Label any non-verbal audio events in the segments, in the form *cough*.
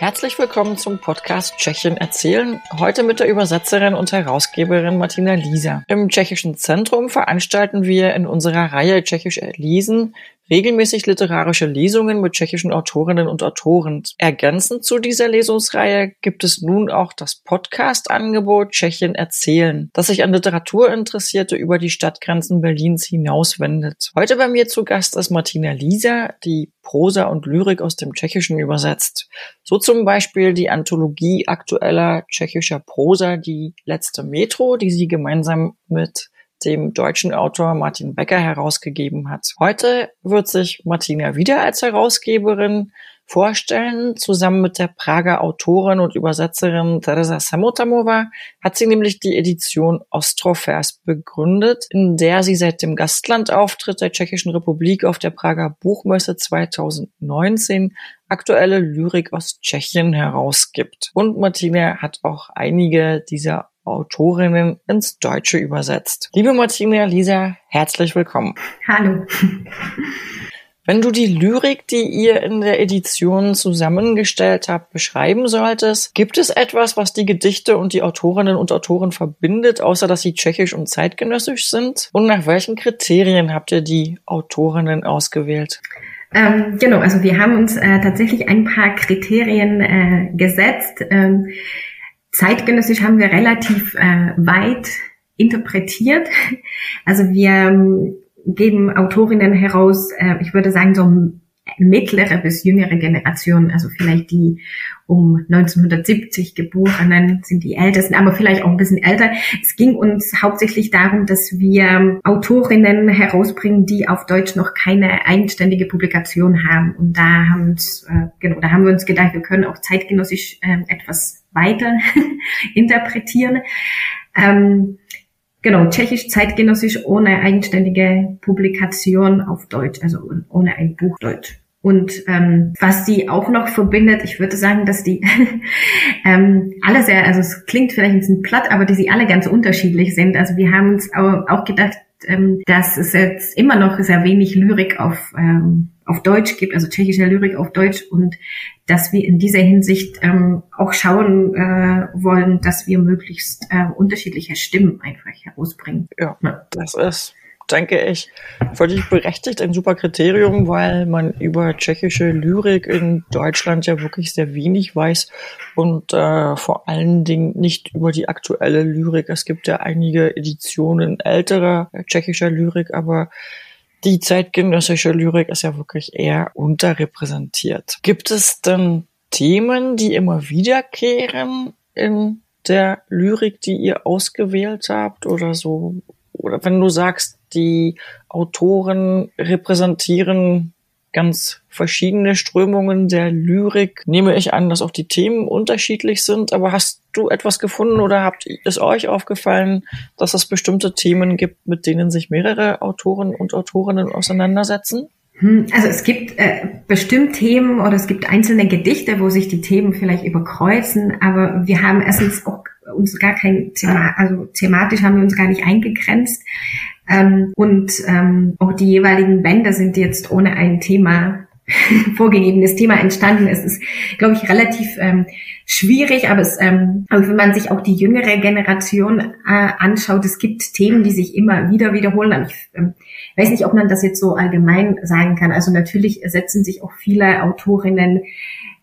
Herzlich willkommen zum Podcast Tschechien erzählen. Heute mit der Übersetzerin und Herausgeberin Martina Lisa. Im Tschechischen Zentrum veranstalten wir in unserer Reihe Tschechisch lesen regelmäßig literarische Lesungen mit tschechischen Autorinnen und Autoren. Ergänzend zu dieser Lesungsreihe gibt es nun auch das Podcast-Angebot Tschechien erzählen, das sich an Literaturinteressierte über die Stadtgrenzen Berlins hinauswendet. Heute bei mir zu Gast ist Martina Lisa, die Prosa und Lyrik aus dem Tschechischen übersetzt. So zum Beispiel die Anthologie aktueller tschechischer Prosa, die letzte Metro, die sie gemeinsam mit dem deutschen Autor Martin Becker herausgegeben hat. Heute wird sich Martina wieder als Herausgeberin vorstellen. Zusammen mit der Prager Autorin und Übersetzerin Teresa Samotamova hat sie nämlich die Edition Ostrovers begründet, in der sie seit dem Gastlandauftritt der Tschechischen Republik auf der Prager Buchmesse 2019 aktuelle Lyrik aus Tschechien herausgibt. Und Martina hat auch einige dieser Autorinnen ins Deutsche übersetzt. Liebe Martina, Lisa, herzlich willkommen. Hallo. Wenn du die Lyrik, die ihr in der Edition zusammengestellt habt, beschreiben solltest, gibt es etwas, was die Gedichte und die Autorinnen und Autoren verbindet, außer dass sie tschechisch und zeitgenössisch sind? Und nach welchen Kriterien habt ihr die Autorinnen ausgewählt? Ähm, genau, also wir haben uns äh, tatsächlich ein paar Kriterien äh, gesetzt. Ähm, zeitgenössisch haben wir relativ äh, weit interpretiert. Also wir ähm, geben Autorinnen heraus, äh, ich würde sagen, so mittlere bis jüngere Generation, also vielleicht die um 1970 Geborenen sind die ältesten, aber vielleicht auch ein bisschen älter. Es ging uns hauptsächlich darum, dass wir Autorinnen herausbringen, die auf Deutsch noch keine eigenständige Publikation haben. Und da haben, uns, äh, genau, da haben wir uns gedacht, wir können auch zeitgenössisch äh, etwas weiter *laughs* interpretieren. Ähm, Genau, tschechisch zeitgenössisch ohne eigenständige Publikation auf Deutsch, also ohne ein Buch Deutsch. Und ähm, was die auch noch verbindet, ich würde sagen, dass die *laughs* ähm, alle sehr, also es klingt vielleicht ein bisschen platt, aber die sie alle ganz unterschiedlich sind. Also wir haben uns auch gedacht, ähm, dass es jetzt immer noch sehr wenig Lyrik auf ähm, auf Deutsch gibt, also tschechische Lyrik auf Deutsch und dass wir in dieser Hinsicht ähm, auch schauen äh, wollen, dass wir möglichst äh, unterschiedliche Stimmen einfach herausbringen. Ja, ja. das ist denke ich, völlig berechtigt ein super Kriterium, weil man über tschechische Lyrik in Deutschland ja wirklich sehr wenig weiß und äh, vor allen Dingen nicht über die aktuelle Lyrik. Es gibt ja einige Editionen älterer tschechischer Lyrik, aber die zeitgenössische Lyrik ist ja wirklich eher unterrepräsentiert. Gibt es denn Themen, die immer wiederkehren in der Lyrik, die ihr ausgewählt habt oder so? Oder wenn du sagst, die Autoren repräsentieren ganz verschiedene Strömungen der Lyrik. Nehme ich an, dass auch die Themen unterschiedlich sind, aber hast du etwas gefunden oder habt es euch aufgefallen, dass es bestimmte Themen gibt, mit denen sich mehrere Autoren und Autorinnen auseinandersetzen? Hm, also es gibt äh, bestimmt Themen oder es gibt einzelne Gedichte, wo sich die Themen vielleicht überkreuzen, aber wir haben erstens auch uns gar kein Thema, also thematisch haben wir uns gar nicht eingegrenzt. Ähm, und ähm, auch die jeweiligen Bände sind jetzt ohne ein Thema *laughs* vorgegebenes Thema entstanden. Es ist, glaube ich, relativ ähm, schwierig, aber, es, ähm, aber wenn man sich auch die jüngere Generation äh, anschaut, es gibt Themen, die sich immer wieder wiederholen. Ich ähm, weiß nicht, ob man das jetzt so allgemein sagen kann. Also natürlich setzen sich auch viele Autorinnen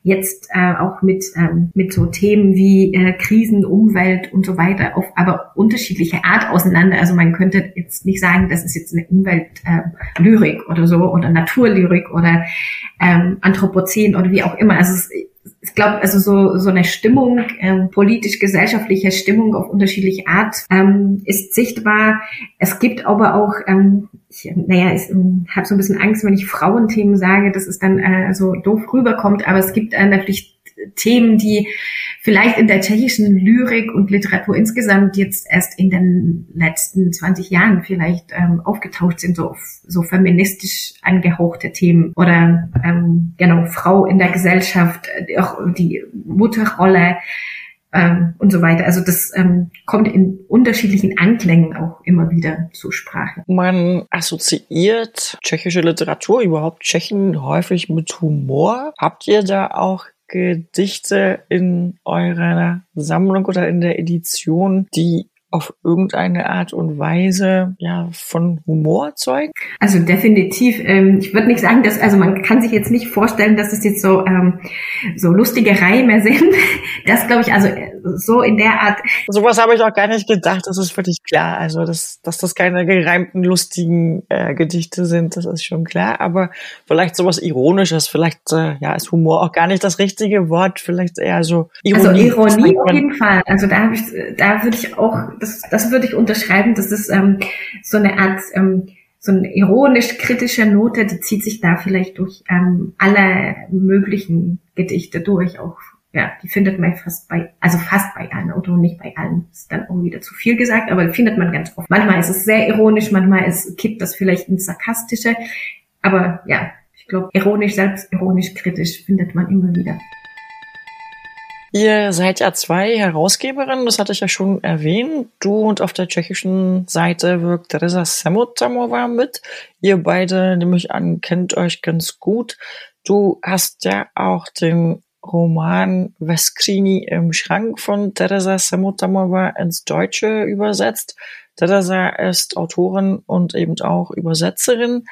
jetzt äh, auch mit, ähm, mit so Themen wie äh, Krisen, Umwelt und so weiter auf aber unterschiedliche Art auseinander. Also man könnte jetzt nicht sagen, das ist jetzt eine Umweltlyrik äh, oder so oder Naturlyrik oder ähm, Anthropozän oder wie auch immer. Also es, ich glaube, also so, so eine Stimmung, ähm, politisch-gesellschaftliche Stimmung auf unterschiedliche Art ähm, ist sichtbar. Es gibt aber auch, ähm, ich, naja, ich ähm, habe so ein bisschen Angst, wenn ich Frauenthemen sage, dass es dann äh, so doof rüberkommt, aber es gibt äh, natürlich Themen, die vielleicht in der tschechischen Lyrik und Literatur insgesamt jetzt erst in den letzten 20 Jahren vielleicht ähm, aufgetaucht sind, so, so feministisch angehauchte Themen oder ähm, genau Frau in der Gesellschaft, auch die Mutterrolle ähm, und so weiter. Also das ähm, kommt in unterschiedlichen Anklängen auch immer wieder zur Sprache. Man assoziiert tschechische Literatur, überhaupt Tschechen häufig mit Humor. Habt ihr da auch Gedichte in eurer Sammlung oder in der Edition, die auf irgendeine Art und Weise ja von Humor zeugt? Also definitiv. Ähm, ich würde nicht sagen, dass also man kann sich jetzt nicht vorstellen, dass es jetzt so ähm, so lustige Reime *laughs* sind. Das glaube ich also so in der Art. Sowas habe ich auch gar nicht gedacht. Das ist völlig klar. Also dass dass das keine gereimten lustigen äh, Gedichte sind, das ist schon klar. Aber vielleicht sowas Ironisches. Vielleicht äh, ja ist Humor auch gar nicht das richtige Wort. Vielleicht eher so Ironie. Also Ironie auf jeden Fall. Also da habe ich da würde ich auch das, das würde ich unterschreiben. Das ist ähm, so eine Art, ähm, so eine ironisch-kritische Note, die zieht sich da vielleicht durch ähm, alle möglichen Gedichte durch. Auch ja, die findet man fast bei, also fast bei allen Autoren, nicht bei allen, ist dann auch wieder zu viel gesagt, aber findet man ganz oft. Manchmal ist es sehr ironisch, manchmal ist, kippt das vielleicht ins Sarkastische, aber ja, ich glaube, ironisch, selbstironisch, kritisch findet man immer wieder. Ihr seid ja zwei Herausgeberinnen, das hatte ich ja schon erwähnt. Du und auf der tschechischen Seite wirkt Teresa Semotamova mit. Ihr beide, nehme ich an, kennt euch ganz gut. Du hast ja auch den Roman Veskrini im Schrank von Teresa Semotamova ins Deutsche übersetzt. Teresa ist Autorin und eben auch Übersetzerin.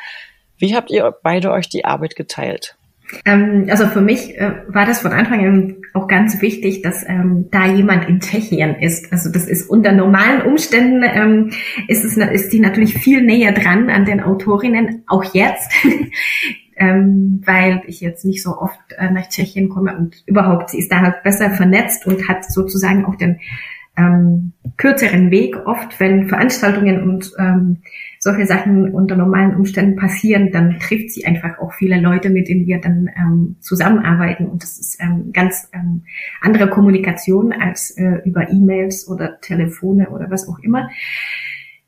Wie habt ihr beide euch die Arbeit geteilt? Ähm, also für mich äh, war das von Anfang an auch ganz wichtig, dass ähm, da jemand in Tschechien ist. Also das ist unter normalen Umständen ähm, ist es ist die natürlich viel näher dran an den Autorinnen, auch jetzt. Ähm, weil ich jetzt nicht so oft äh, nach Tschechien komme und überhaupt, sie ist da halt besser vernetzt und hat sozusagen auch den ähm, kürzeren Weg oft, wenn Veranstaltungen und ähm, solche Sachen unter normalen Umständen passieren, dann trifft sie einfach auch viele Leute, mit denen wir dann ähm, zusammenarbeiten. Und das ist ähm, ganz ähm, andere Kommunikation als äh, über E-Mails oder Telefone oder was auch immer.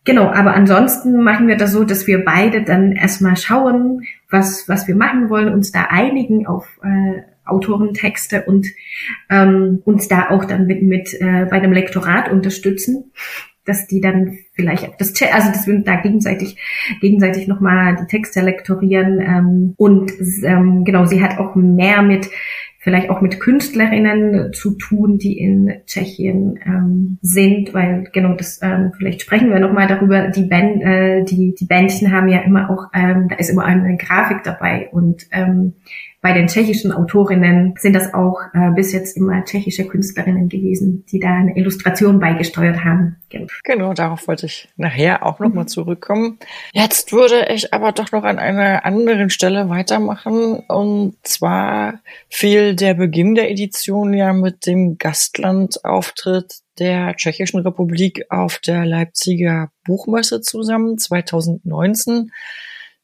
Genau, aber ansonsten machen wir das so, dass wir beide dann erstmal schauen, was, was wir machen wollen, uns da einigen auf äh, Autorentexte und ähm, uns da auch dann mit, mit äh, bei dem Lektorat unterstützen dass die dann vielleicht das also dass wir da gegenseitig gegenseitig nochmal die Texte lektorieren ähm, und ähm, genau sie hat auch mehr mit vielleicht auch mit Künstlerinnen zu tun, die in Tschechien ähm, sind, weil genau das ähm, vielleicht sprechen wir nochmal darüber. Die Band, äh, die die Bändchen haben ja immer auch ähm, da ist immer eine Grafik dabei und ähm, bei den tschechischen Autorinnen sind das auch äh, bis jetzt immer tschechische Künstlerinnen gewesen, die da eine Illustration beigesteuert haben. Genau, genau darauf wollte ich nachher auch nochmal mhm. zurückkommen. Jetzt würde ich aber doch noch an einer anderen Stelle weitermachen. Und zwar fiel der Beginn der Edition ja mit dem Gastlandauftritt der Tschechischen Republik auf der Leipziger Buchmesse zusammen 2019.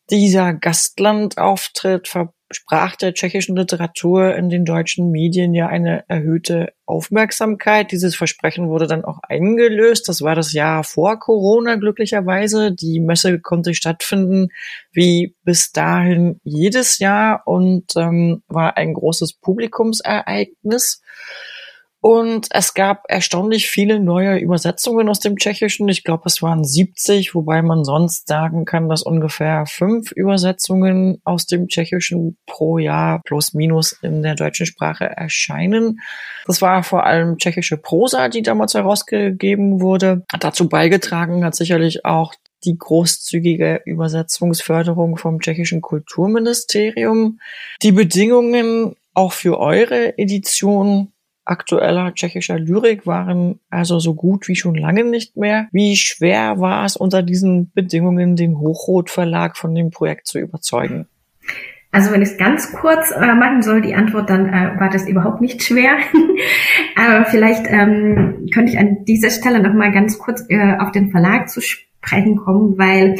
Dieser Gastlandauftritt sprach der tschechischen Literatur in den deutschen Medien ja eine erhöhte Aufmerksamkeit. Dieses Versprechen wurde dann auch eingelöst. Das war das Jahr vor Corona glücklicherweise. Die Messe konnte stattfinden wie bis dahin jedes Jahr und ähm, war ein großes Publikumsereignis. Und es gab erstaunlich viele neue Übersetzungen aus dem Tschechischen. Ich glaube, es waren 70, wobei man sonst sagen kann, dass ungefähr fünf Übersetzungen aus dem Tschechischen pro Jahr plus minus in der deutschen Sprache erscheinen. Das war vor allem tschechische Prosa, die damals herausgegeben wurde. Hat dazu beigetragen hat sicherlich auch die großzügige Übersetzungsförderung vom tschechischen Kulturministerium. Die Bedingungen auch für eure Edition aktueller tschechischer Lyrik waren also so gut wie schon lange nicht mehr. Wie schwer war es unter diesen Bedingungen, den Hochrot Verlag von dem Projekt zu überzeugen? Also wenn ich es ganz kurz äh, machen soll, die Antwort, dann äh, war das überhaupt nicht schwer. *laughs* Aber vielleicht ähm, könnte ich an dieser Stelle noch mal ganz kurz äh, auf den Verlag zu sprechen kommen, weil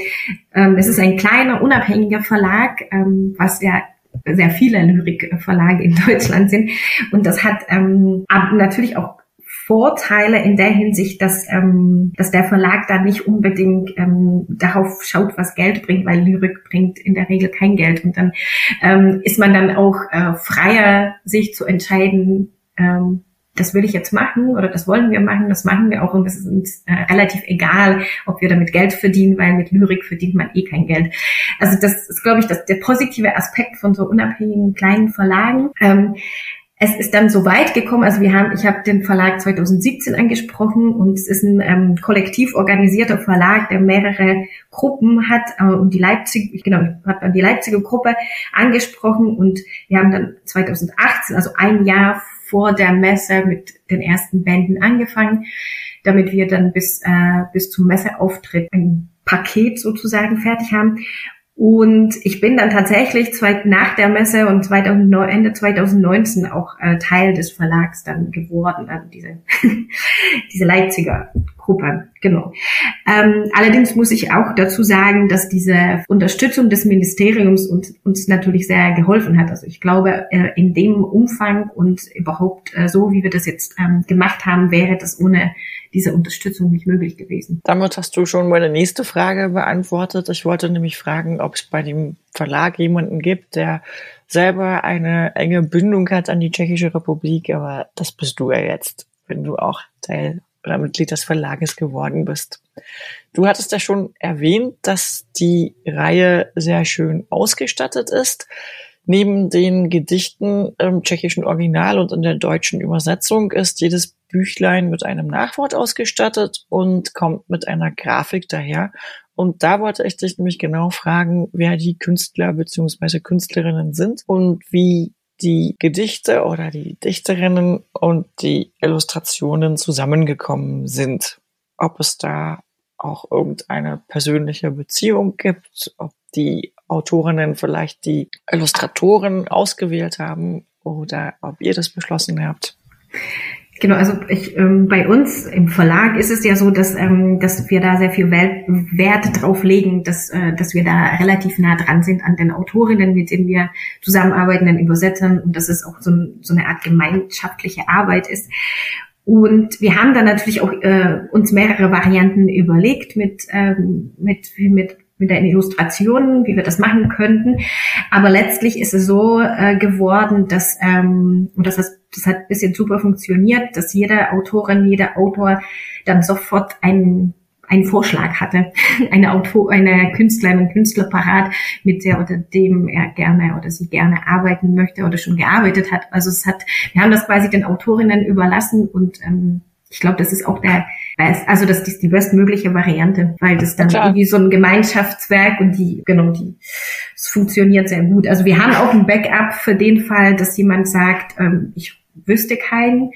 ähm, es ist ein kleiner, unabhängiger Verlag, ähm, was ja sehr viele Lyrikverlage in *laughs* Deutschland sind. Und das hat ähm, natürlich auch Vorteile in der Hinsicht, dass, ähm, dass der Verlag da nicht unbedingt ähm, darauf schaut, was Geld bringt, weil Lyrik bringt in der Regel kein Geld. Und dann ähm, ist man dann auch äh, freier, sich zu entscheiden, ähm, das will ich jetzt machen oder das wollen wir machen, das machen wir auch und es ist uns äh, relativ egal, ob wir damit Geld verdienen, weil mit Lyrik verdient man eh kein Geld. Also das ist, glaube ich, das, der positive Aspekt von so unabhängigen kleinen Verlagen. Ähm, es ist dann so weit gekommen, also wir haben, ich habe den Verlag 2017 angesprochen und es ist ein ähm, kollektiv organisierter Verlag, der mehrere Gruppen hat äh, und die Leipzig, genau, ich habe dann die Leipziger Gruppe angesprochen und wir haben dann 2018, also ein Jahr vor der Messe mit den ersten Bänden angefangen, damit wir dann bis äh, bis zum Messeauftritt ein Paket sozusagen fertig haben. Und ich bin dann tatsächlich zwei, nach der Messe und 2009, Ende 2019 auch äh, Teil des Verlags dann geworden, also diese, *laughs* diese Leipziger Gruppe, genau. Ähm, allerdings muss ich auch dazu sagen, dass diese Unterstützung des Ministeriums uns, uns natürlich sehr geholfen hat. Also ich glaube, äh, in dem Umfang und überhaupt äh, so, wie wir das jetzt ähm, gemacht haben, wäre das ohne diese Unterstützung nicht möglich gewesen. Damit hast du schon meine nächste Frage beantwortet. Ich wollte nämlich fragen, ob es bei dem Verlag jemanden gibt, der selber eine enge Bindung hat an die Tschechische Republik, aber das bist du ja jetzt, wenn du auch Teil oder Mitglied des Verlages geworden bist. Du hattest ja schon erwähnt, dass die Reihe sehr schön ausgestattet ist. Neben den Gedichten im tschechischen Original und in der deutschen Übersetzung ist jedes Büchlein mit einem Nachwort ausgestattet und kommt mit einer Grafik daher. Und da wollte ich dich nämlich genau fragen, wer die Künstler bzw. Künstlerinnen sind und wie die Gedichte oder die Dichterinnen und die Illustrationen zusammengekommen sind. Ob es da auch irgendeine persönliche Beziehung gibt, ob die Autorinnen vielleicht die Illustratoren ausgewählt haben oder ob ihr das beschlossen habt. Genau, also ich, ähm, bei uns im Verlag ist es ja so, dass, ähm, dass wir da sehr viel Wert, drauf legen, dass, äh, dass wir da relativ nah dran sind an den Autorinnen, mit denen wir zusammenarbeiten, den Übersetzern und dass es auch so, so eine Art gemeinschaftliche Arbeit ist. Und wir haben dann natürlich auch äh, uns mehrere Varianten überlegt mit, ähm, mit, mit mit den Illustrationen, wie wir das machen könnten. Aber letztlich ist es so äh, geworden, dass, ähm, und das, ist, das hat ein bisschen super funktioniert, dass jede Autorin, jeder Autor dann sofort einen einen Vorschlag hatte, *laughs* eine Autor, eine Künstlerin, ein Künstler parat, mit der oder dem er gerne oder sie gerne arbeiten möchte oder schon gearbeitet hat. Also es hat, wir haben das quasi den Autorinnen überlassen und ähm, ich glaube, das ist auch der best, also das ist die bestmögliche Variante, weil das dann Klar. irgendwie so ein Gemeinschaftswerk und die, genau, die, es funktioniert sehr gut. Also wir haben auch ein Backup für den Fall, dass jemand sagt, ähm, ich wüsste keinen,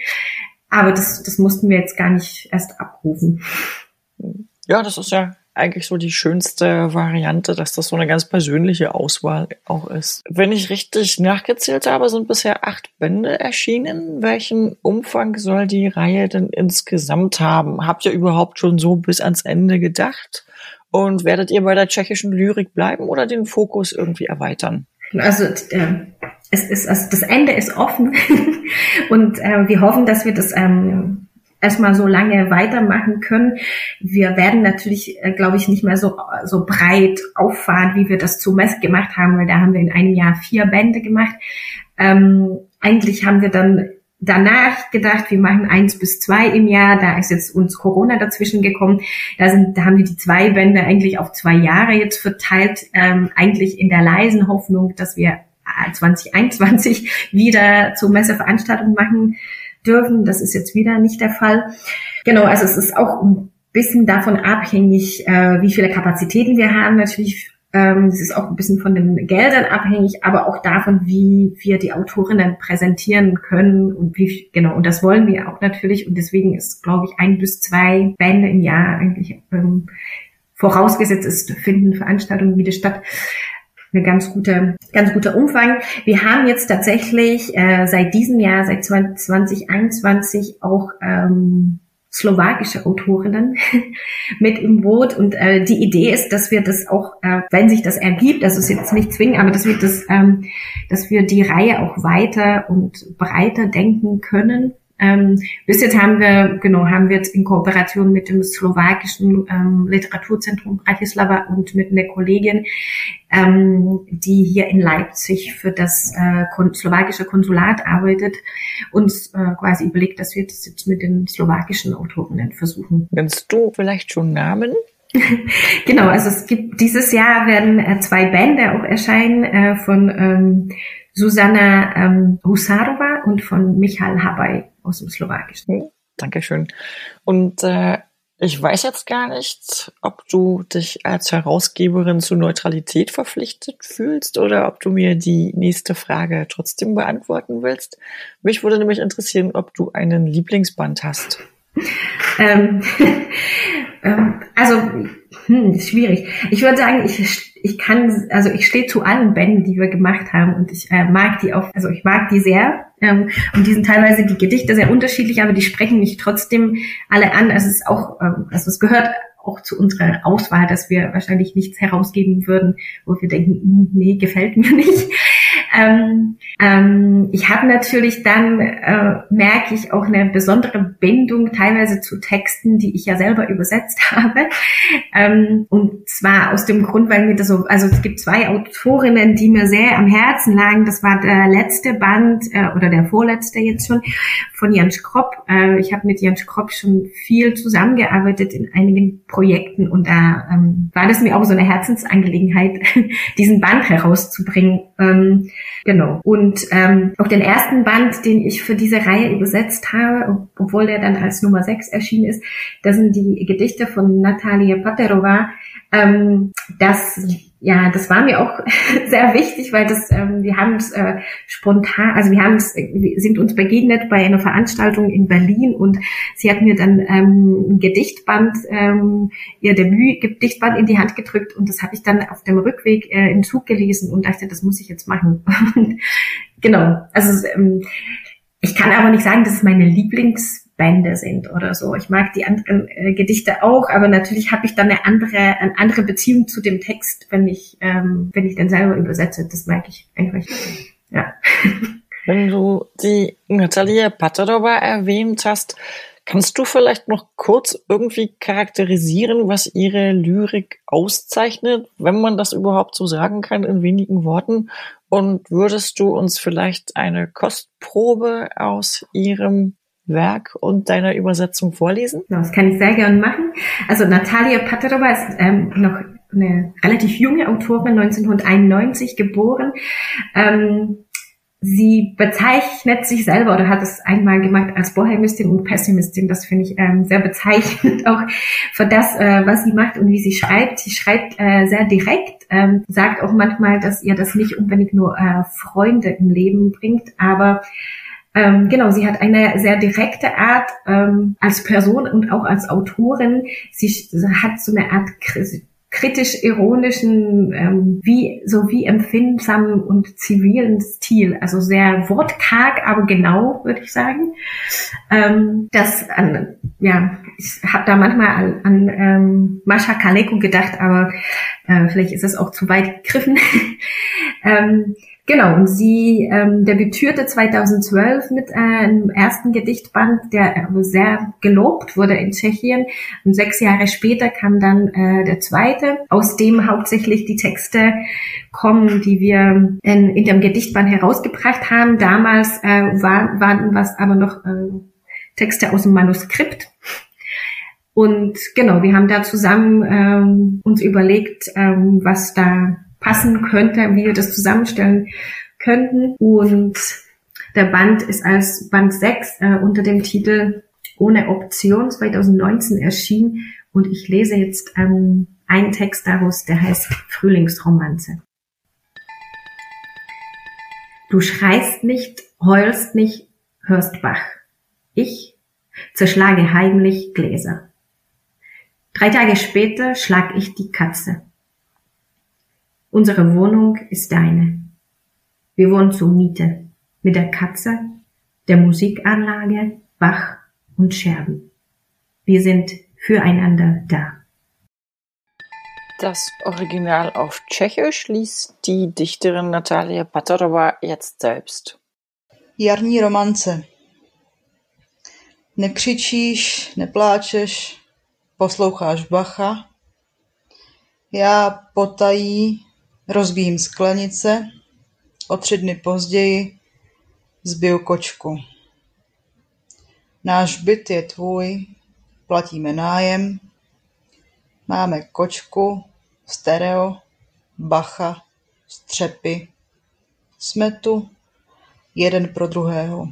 aber das, das mussten wir jetzt gar nicht erst abrufen. Ja, das ist ja eigentlich so die schönste Variante, dass das so eine ganz persönliche Auswahl auch ist. Wenn ich richtig nachgezählt habe, sind bisher acht Bände erschienen. Welchen Umfang soll die Reihe denn insgesamt haben? Habt ihr überhaupt schon so bis ans Ende gedacht? Und werdet ihr bei der tschechischen Lyrik bleiben oder den Fokus irgendwie erweitern? Also äh, es ist also das Ende ist offen *laughs* und äh, wir hoffen, dass wir das ähm, erstmal so lange weitermachen können. Wir werden natürlich, äh, glaube ich, nicht mehr so, so breit auffahren, wie wir das zu Mess gemacht haben, weil da haben wir in einem Jahr vier Bände gemacht. Ähm, eigentlich haben wir dann danach gedacht, wir machen eins bis zwei im Jahr. Da ist jetzt uns Corona dazwischen gekommen. Da sind, da haben wir die zwei Bände eigentlich auf zwei Jahre jetzt verteilt. Ähm, eigentlich in der leisen Hoffnung, dass wir 2021 äh, *laughs* wieder zur Messeveranstaltung machen dürfen. Das ist jetzt wieder nicht der Fall. Genau, also es ist auch ein bisschen davon abhängig, äh, wie viele Kapazitäten wir haben. Natürlich ähm, es ist auch ein bisschen von den Geldern abhängig, aber auch davon, wie wir die Autorinnen präsentieren können und wie genau. Und das wollen wir auch natürlich. Und deswegen ist, glaube ich, ein bis zwei Bände im Jahr eigentlich ähm, vorausgesetzt ist, finden Veranstaltungen wieder statt eine ganz gute, ganz guter Umfang. Wir haben jetzt tatsächlich äh, seit diesem Jahr, seit 2021 auch ähm, slowakische Autorinnen *laughs* mit im Boot und äh, die Idee ist, dass wir das auch, äh, wenn sich das ergibt, das ist jetzt nicht zwingend, aber dass wir das, ähm, dass wir die Reihe auch weiter und breiter denken können ähm, bis jetzt haben wir, genau, haben wir jetzt in Kooperation mit dem slowakischen ähm, Literaturzentrum Bratislava und mit einer Kollegin, ähm, die hier in Leipzig für das äh, kon slowakische Konsulat arbeitet, uns äh, quasi überlegt, dass wir das jetzt mit den slowakischen Autorinnen versuchen. Nennst du vielleicht schon Namen? *laughs* genau, also es gibt dieses Jahr werden äh, zwei Bände auch erscheinen äh, von ähm, Susanna ähm, Husarova und von Michal Habay aus dem Slowakischen. Hm, Dankeschön. Und äh, ich weiß jetzt gar nicht, ob du dich als Herausgeberin zu Neutralität verpflichtet fühlst oder ob du mir die nächste Frage trotzdem beantworten willst. Mich würde nämlich interessieren, ob du einen Lieblingsband hast. *laughs* Ähm, *laughs* ähm, also, hm, ist schwierig. Ich würde sagen, ich, ich kann, also ich stehe zu allen Bänden, die wir gemacht haben und ich äh, mag die auch, also ich mag die sehr. Ähm, und die sind teilweise die Gedichte sehr unterschiedlich, aber die sprechen mich trotzdem alle an. Also es ist auch, ähm, also es gehört auch zu unserer Auswahl, dass wir wahrscheinlich nichts herausgeben würden, wo wir denken, hm, nee, gefällt mir nicht. Ähm, ähm, ich habe natürlich dann, äh, merke ich, auch eine besondere Bindung teilweise zu Texten, die ich ja selber übersetzt *laughs* habe. Ähm, und zwar aus dem Grund, weil mir das so, also es gibt zwei Autorinnen, die mir sehr am Herzen lagen. Das war der letzte Band äh, oder der vorletzte jetzt schon von Jan Schropp. Äh, ich habe mit Jan Schropp schon viel zusammengearbeitet in einigen Projekten und da ähm, war das mir auch so eine Herzensangelegenheit, *laughs* diesen Band herauszubringen. Ähm, Genau. Und ähm, auch den ersten Band, den ich für diese Reihe übersetzt habe, obwohl der dann als Nummer 6 erschienen ist, das sind die Gedichte von Natalia Paterova. Ähm, das ja, das war mir auch *laughs* sehr wichtig, weil das, ähm, wir haben es äh, spontan, also wir haben es, wir sind uns begegnet bei einer Veranstaltung in Berlin und sie hat mir dann ähm, ein Gedichtband, ähm, ihr Debüt-Gedichtband in die Hand gedrückt und das habe ich dann auf dem Rückweg äh, im Zug gelesen und dachte, das muss ich jetzt machen. *laughs* genau, also ähm, ich kann aber nicht sagen, das ist meine Lieblings Bände sind oder so. Ich mag die anderen äh, Gedichte auch, aber natürlich habe ich dann eine andere, eine andere Beziehung zu dem Text, wenn ich, ähm, wenn ich den selber übersetze. Das mag ich einfach. Ja. *laughs* Wenn du die Natalia Paterova erwähnt hast, kannst du vielleicht noch kurz irgendwie charakterisieren, was ihre Lyrik auszeichnet, wenn man das überhaupt so sagen kann in wenigen Worten? Und würdest du uns vielleicht eine Kostprobe aus ihrem Werk und deiner Übersetzung vorlesen? Das kann ich sehr gerne machen. Also Natalia Paterova ist ähm, noch eine relativ junge Autorin, 1991 geboren. Ähm, sie bezeichnet sich selber oder hat es einmal gemacht als Bohemistin und Pessimistin. Das finde ich ähm, sehr bezeichnend auch für das, äh, was sie macht und wie sie schreibt. Sie schreibt äh, sehr direkt, ähm, sagt auch manchmal, dass ihr das nicht unbedingt nur äh, Freunde im Leben bringt, aber ähm, genau, sie hat eine sehr direkte Art ähm, als Person und auch als Autorin. Sie hat so eine Art kritisch-ironischen, ähm, wie, so wie empfindsamen und zivilen Stil. Also sehr wortkarg, aber genau, würde ich sagen. Ähm, das, an, ja, ich habe da manchmal an, an ähm, Mascha Kaleko gedacht, aber äh, vielleicht ist es auch zu weit gegriffen. *laughs* ähm, Genau, und sie ähm, debütierte 2012 mit einem ersten Gedichtband, der sehr gelobt wurde in Tschechien. Und sechs Jahre später kam dann äh, der zweite, aus dem hauptsächlich die Texte kommen, die wir in, in dem Gedichtband herausgebracht haben. Damals äh, war, waren was aber noch äh, Texte aus dem Manuskript. Und genau, wir haben da zusammen ähm, uns überlegt, ähm, was da passen könnte, wie wir das zusammenstellen könnten. Und der Band ist als Band 6 äh, unter dem Titel Ohne Option 2019 erschienen. Und ich lese jetzt ähm, einen Text daraus, der heißt Frühlingsromanze. Du schreist nicht, heulst nicht, hörst Bach. Ich zerschlage heimlich Gläser. Drei Tage später schlag ich die Katze. Unsere Wohnung ist deine. Wir wohnen zur Miete. Mit der Katze, der Musikanlage, Bach und Scherben. Wir sind füreinander da. Das Original auf Tschechisch liest die Dichterin Natalia Paterova jetzt selbst. Jarní romance. Nekřičíš, nepláčeš, posloucháš Bacha. Já potají Rozbíjím sklenice, o tři dny později zbiju kočku. Náš byt je tvůj, platíme nájem, máme kočku, stereo, bacha, střepy, jsme tu jeden pro druhého.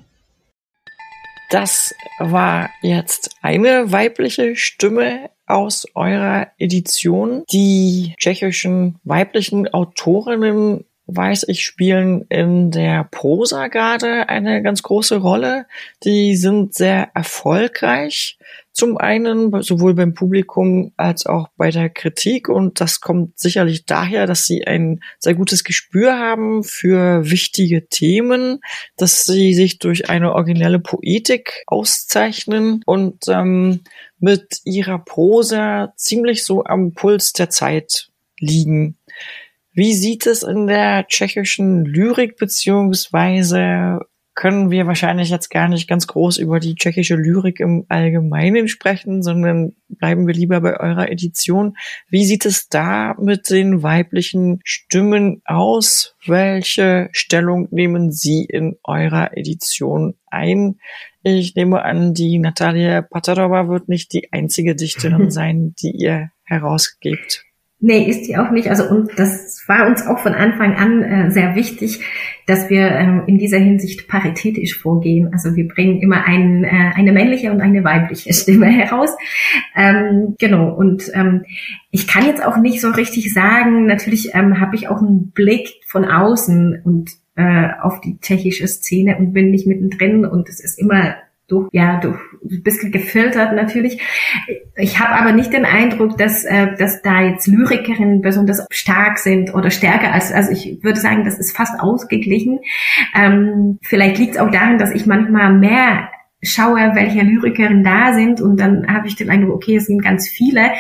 Das war jetzt eine weibliche Stimme aus eurer Edition. Die tschechischen weiblichen Autorinnen weiß ich, spielen in der Prosa gerade eine ganz große Rolle. Die sind sehr erfolgreich. Zum einen sowohl beim Publikum als auch bei der Kritik. Und das kommt sicherlich daher, dass sie ein sehr gutes Gespür haben für wichtige Themen, dass sie sich durch eine originelle Poetik auszeichnen und ähm, mit ihrer Prosa ziemlich so am Puls der Zeit liegen. Wie sieht es in der tschechischen Lyrik beziehungsweise können wir wahrscheinlich jetzt gar nicht ganz groß über die tschechische Lyrik im Allgemeinen sprechen, sondern bleiben wir lieber bei eurer Edition. Wie sieht es da mit den weiblichen Stimmen aus? Welche Stellung nehmen Sie in eurer Edition ein? Ich nehme an, die Natalia Patarova wird nicht die einzige Dichterin *laughs* sein, die ihr herausgebt. Nee, ist die auch nicht. Also und das war uns auch von Anfang an äh, sehr wichtig, dass wir ähm, in dieser Hinsicht paritätisch vorgehen. Also wir bringen immer einen, äh, eine männliche und eine weibliche Stimme heraus. Ähm, genau. Und ähm, ich kann jetzt auch nicht so richtig sagen. Natürlich ähm, habe ich auch einen Blick von außen und äh, auf die tschechische Szene und bin nicht mittendrin und es ist immer durch, ja, durch ein gefiltert natürlich. Ich habe aber nicht den Eindruck, dass, äh, dass da jetzt Lyrikerinnen besonders stark sind oder stärker als, also ich würde sagen, das ist fast ausgeglichen. Ähm, vielleicht liegt es auch daran, dass ich manchmal mehr schaue, welche Lyrikerinnen da sind und dann habe ich den Eindruck, okay, es sind ganz viele.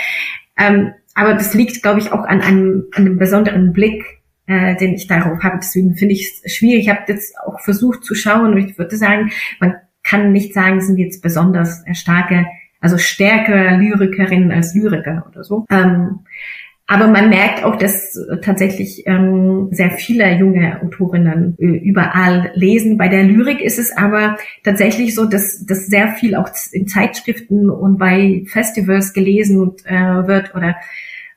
Ähm, aber das liegt, glaube ich, auch an einem, an einem besonderen Blick, äh, den ich darauf habe. Deswegen finde ich es schwierig. Ich habe jetzt auch versucht zu schauen und ich würde sagen, man kann nicht sagen, sind jetzt besonders starke, also stärker Lyrikerinnen als Lyriker oder so. Ähm, aber man merkt auch, dass tatsächlich ähm, sehr viele junge Autorinnen äh, überall lesen. Bei der Lyrik ist es aber tatsächlich so, dass, dass sehr viel auch in Zeitschriften und bei Festivals gelesen und, äh, wird oder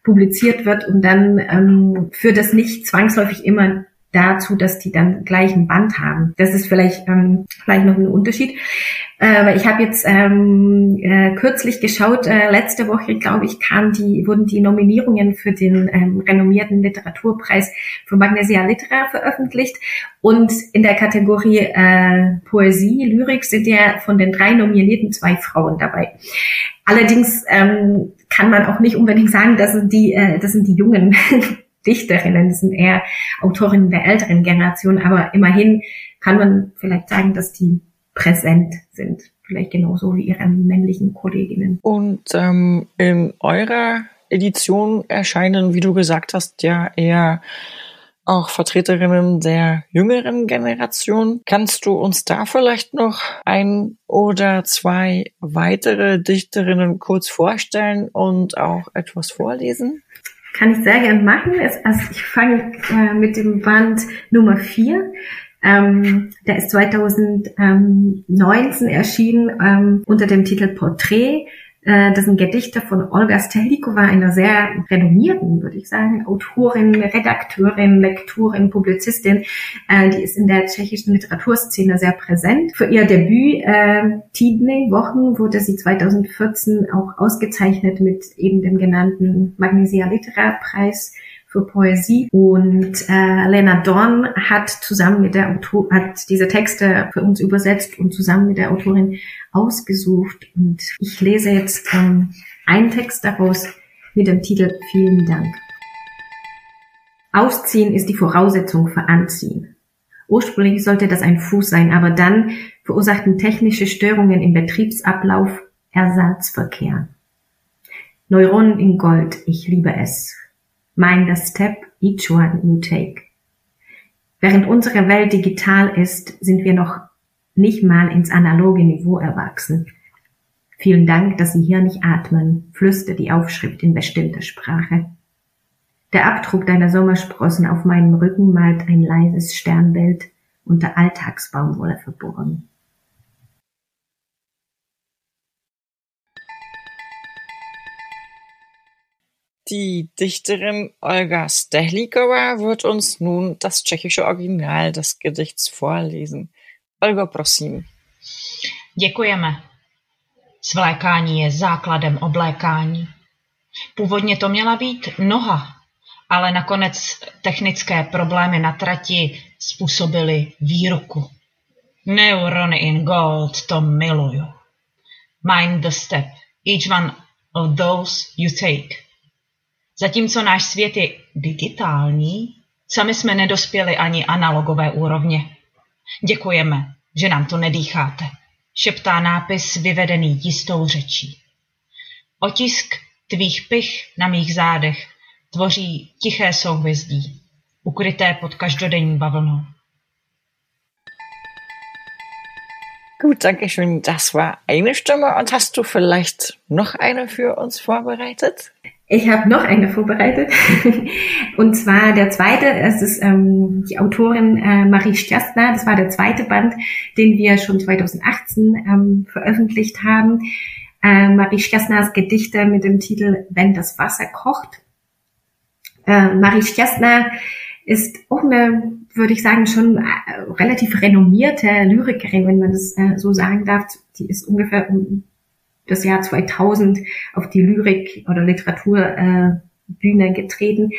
publiziert wird und dann ähm, führt das nicht zwangsläufig immer dazu, dass die dann gleichen Band haben. Das ist vielleicht ähm, vielleicht noch ein Unterschied. Äh, ich habe jetzt ähm, äh, kürzlich geschaut, äh, letzte Woche, glaube ich, kam die, wurden die Nominierungen für den ähm, renommierten Literaturpreis für Magnesia Litera veröffentlicht. Und in der Kategorie äh, Poesie, Lyrik sind ja von den drei Nominierten zwei Frauen dabei. Allerdings ähm, kann man auch nicht unbedingt sagen, das sind die, äh, das sind die jungen *laughs* Dichterinnen, das sind eher Autorinnen der älteren Generation, aber immerhin kann man vielleicht sagen, dass die präsent sind. Vielleicht genauso wie ihre männlichen Kolleginnen. Und ähm, in eurer Edition erscheinen, wie du gesagt hast, ja eher auch Vertreterinnen der jüngeren Generation. Kannst du uns da vielleicht noch ein oder zwei weitere Dichterinnen kurz vorstellen und auch etwas vorlesen? Kann ich sehr gern machen. Also ich fange äh, mit dem Band Nummer 4. Ähm, der ist 2019 erschienen ähm, unter dem Titel Porträt. Äh, das sind Gedichte von Olga Stelikova, einer sehr renommierten, würde ich sagen, Autorin, Redakteurin, Lektorin, Publizistin. Äh, die ist in der tschechischen Literaturszene sehr präsent. Für ihr Debüt äh, Tidne Wochen wurde sie 2014 auch ausgezeichnet mit eben dem genannten Magnesia Litera für Poesie. Und äh, Lena Dorn hat zusammen mit der Autor hat diese Texte für uns übersetzt und zusammen mit der Autorin ausgesucht. Und ich lese jetzt ähm, einen Text daraus mit dem Titel Vielen Dank. Ausziehen ist die Voraussetzung für Anziehen. Ursprünglich sollte das ein Fuß sein, aber dann verursachten technische Störungen im Betriebsablauf Ersatzverkehr. Neuronen in Gold, ich liebe es. Mind the step, each one you take. Während unsere Welt digital ist, sind wir noch nicht mal ins analoge Niveau erwachsen. Vielen Dank, dass Sie hier nicht atmen, flüstert die Aufschrift in bestimmter Sprache. Der Abdruck deiner Sommersprossen auf meinem Rücken malt ein leises Sternbild unter Alltagsbaumwolle verborgen. Die Dichterin Olga Stehlikova wird uns nun das tschechische Original des Gedichts vorlesen. Olga, prosím. Děkujeme. Svlékání je základem oblékání. Původně to měla být noha, ale nakonec technické problémy na trati způsobily výruku. Neurony in gold, to miluju. Mind the step, each one of those you take. Zatímco náš svět je digitální, sami jsme nedospěli ani analogové úrovně. Děkujeme, že nám to nedýcháte, šeptá nápis vyvedený jistou řečí. Otisk tvých pich na mých zádech tvoří tiché souhvězdí, ukryté pod každodenní bavlnou. Gut, danke schön. Das war eine Stimme. Und hast du vielleicht noch eine für uns vorbereitet? Ich habe noch eine vorbereitet. *laughs* Und zwar der zweite, es ist ähm, die Autorin äh, Marie Stjastner. Das war der zweite Band, den wir schon 2018 ähm, veröffentlicht haben. Äh, Marie Stjastners Gedichte mit dem Titel Wenn das Wasser kocht. Äh, Marie Stjastner ist auch eine, würde ich sagen, schon äh, relativ renommierte Lyrikerin, wenn man das äh, so sagen darf. Die ist ungefähr um das Jahr 2000 auf die Lyrik- oder Literaturbühne äh, getreten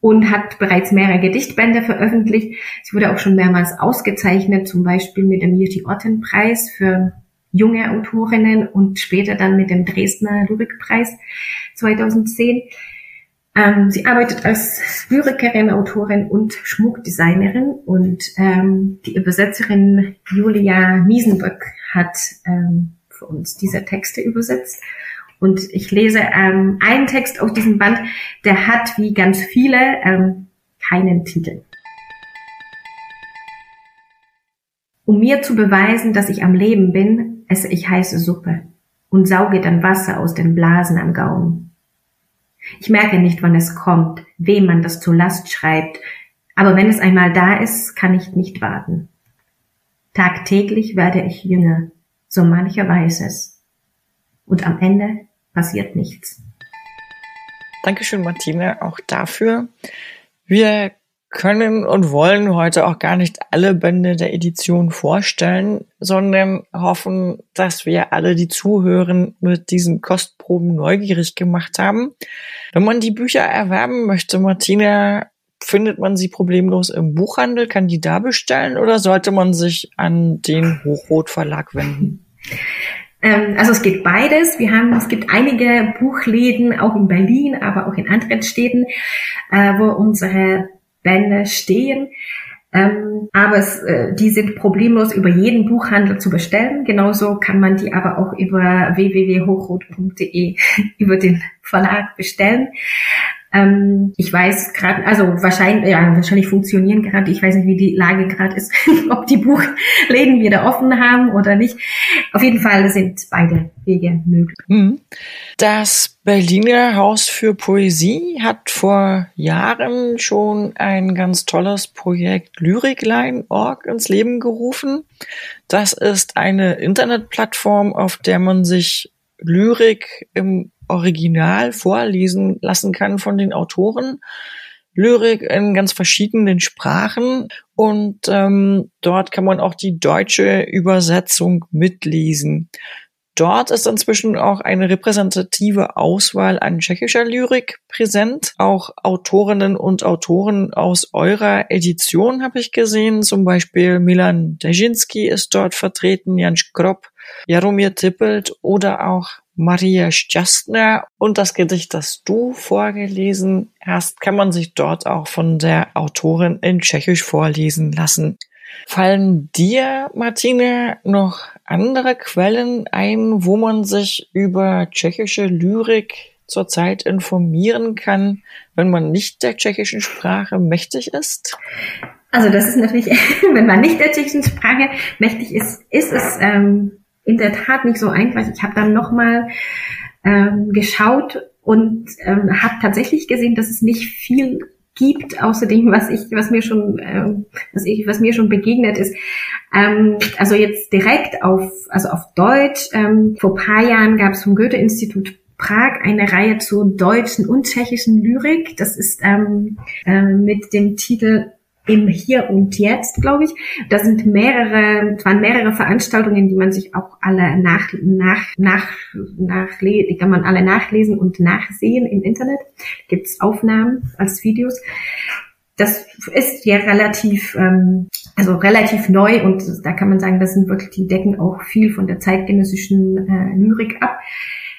und hat bereits mehrere Gedichtbände veröffentlicht. Sie wurde auch schon mehrmals ausgezeichnet, zum Beispiel mit dem Jytti Otten Preis für junge Autorinnen und später dann mit dem Dresdner Lyrikpreis 2010. Ähm, sie arbeitet als Lyrikerin, Autorin und Schmuckdesignerin und ähm, die Übersetzerin Julia Miesenböck hat ähm, für uns diese Texte übersetzt. Und ich lese ähm, einen Text aus diesem Band, der hat wie ganz viele ähm, keinen Titel. Um mir zu beweisen, dass ich am Leben bin, esse ich heiße Suppe und sauge dann Wasser aus den Blasen am Gaumen. Ich merke nicht, wann es kommt, wem man das zur Last schreibt, aber wenn es einmal da ist, kann ich nicht warten. Tagtäglich werde ich jünger, so mancher weiß es. Und am Ende passiert nichts. Dankeschön, Martina, auch dafür. Wir können und wollen heute auch gar nicht alle Bände der Edition vorstellen, sondern hoffen, dass wir alle, die zuhören, mit diesen Kostproben neugierig gemacht haben. Wenn man die Bücher erwerben möchte, Martina, findet man sie problemlos im Buchhandel? Kann die da bestellen oder sollte man sich an den Hochrot Verlag wenden? Ähm, also es geht beides. Wir haben, es gibt einige Buchläden, auch in Berlin, aber auch in anderen Städten, äh, wo unsere Bände stehen. Ähm, aber es, äh, die sind problemlos über jeden Buchhandel zu bestellen. Genauso kann man die aber auch über www.hochrot.de *laughs* über den Verlag bestellen. Ähm, ich weiß gerade, also wahrscheinlich, ja, wahrscheinlich funktionieren gerade, ich weiß nicht, wie die Lage gerade ist, *laughs* ob die Buchläden wieder offen haben oder nicht. Auf jeden Fall sind beide Wege möglich. Mhm. Das Berliner Haus für Poesie hat vor Jahren schon ein ganz tolles Projekt Lyrikline.org ins Leben gerufen. Das ist eine Internetplattform, auf der man sich Lyrik im Original vorlesen lassen kann von den Autoren. Lyrik in ganz verschiedenen Sprachen und ähm, dort kann man auch die deutsche Übersetzung mitlesen. Dort ist inzwischen auch eine repräsentative Auswahl an tschechischer Lyrik präsent. Auch Autorinnen und Autoren aus eurer Edition habe ich gesehen. Zum Beispiel Milan Dejinski ist dort vertreten, Jan Skrob, Jaromir Tippelt oder auch Maria Stjastner und das Gedicht, das du vorgelesen hast, kann man sich dort auch von der Autorin in Tschechisch vorlesen lassen. Fallen dir, Martine, noch andere Quellen ein, wo man sich über tschechische Lyrik zurzeit informieren kann, wenn man nicht der tschechischen Sprache mächtig ist? Also das ist natürlich, *laughs* wenn man nicht der tschechischen Sprache mächtig ist, ist es ähm, in der Tat nicht so einfach. Ich habe dann nochmal ähm, geschaut und ähm, habe tatsächlich gesehen, dass es nicht viel gibt, außerdem was ich, was mir schon, ähm, was ich, was mir schon begegnet ist. Ähm, also jetzt direkt auf, also auf Deutsch. Ähm, vor paar Jahren gab es vom Goethe-Institut Prag eine Reihe zu deutschen und tschechischen Lyrik. Das ist ähm, äh, mit dem Titel im Hier und Jetzt, glaube ich. Da sind mehrere, es waren mehrere Veranstaltungen, die man sich auch alle nach, nach, nach, nachlesen, die kann man alle nachlesen und nachsehen im Internet. Gibt's Aufnahmen als Videos. Das ist ja relativ, ähm, also relativ neu und da kann man sagen, das sind wirklich, die decken auch viel von der zeitgenössischen äh, Lyrik ab.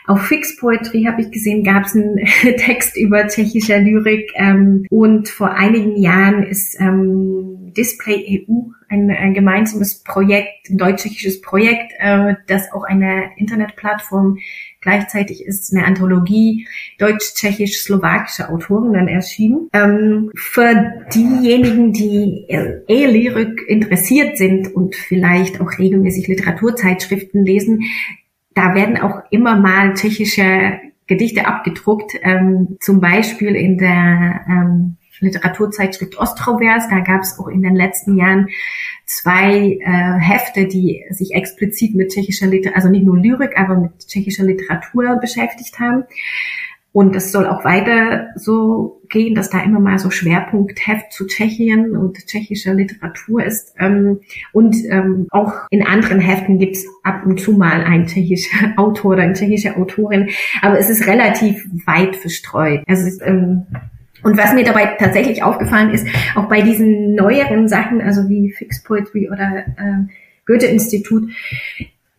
Auf Fix Poetry habe ich gesehen, gab es einen *laughs* Text über tschechische Lyrik ähm, und vor einigen Jahren ist ähm, Display EU ein, ein gemeinsames Projekt, ein deutsch-tschechisches Projekt, äh, das auch eine Internetplattform gleichzeitig ist, eine Anthologie deutsch-tschechisch-slowakische Autoren dann erschienen. Ähm, für diejenigen, die eh Lyrik interessiert sind und vielleicht auch regelmäßig Literaturzeitschriften lesen, da werden auch immer mal tschechische Gedichte abgedruckt, ähm, zum Beispiel in der ähm, Literaturzeitschrift Ostrovers. Da gab es auch in den letzten Jahren zwei äh, Hefte, die sich explizit mit tschechischer Literatur, also nicht nur Lyrik, aber mit tschechischer Literatur beschäftigt haben. Und es soll auch weiter so gehen, dass da immer mal so Schwerpunktheft zu Tschechien und tschechischer Literatur ist. Ähm, und ähm, auch in anderen Heften gibt's ab und zu mal ein tschechischer *laughs* Autor oder eine tschechische Autorin. Aber es ist relativ weit verstreut. Also ist, ähm, und was mir dabei tatsächlich aufgefallen ist, auch bei diesen neueren Sachen, also wie Fixed Poetry oder äh, Goethe-Institut,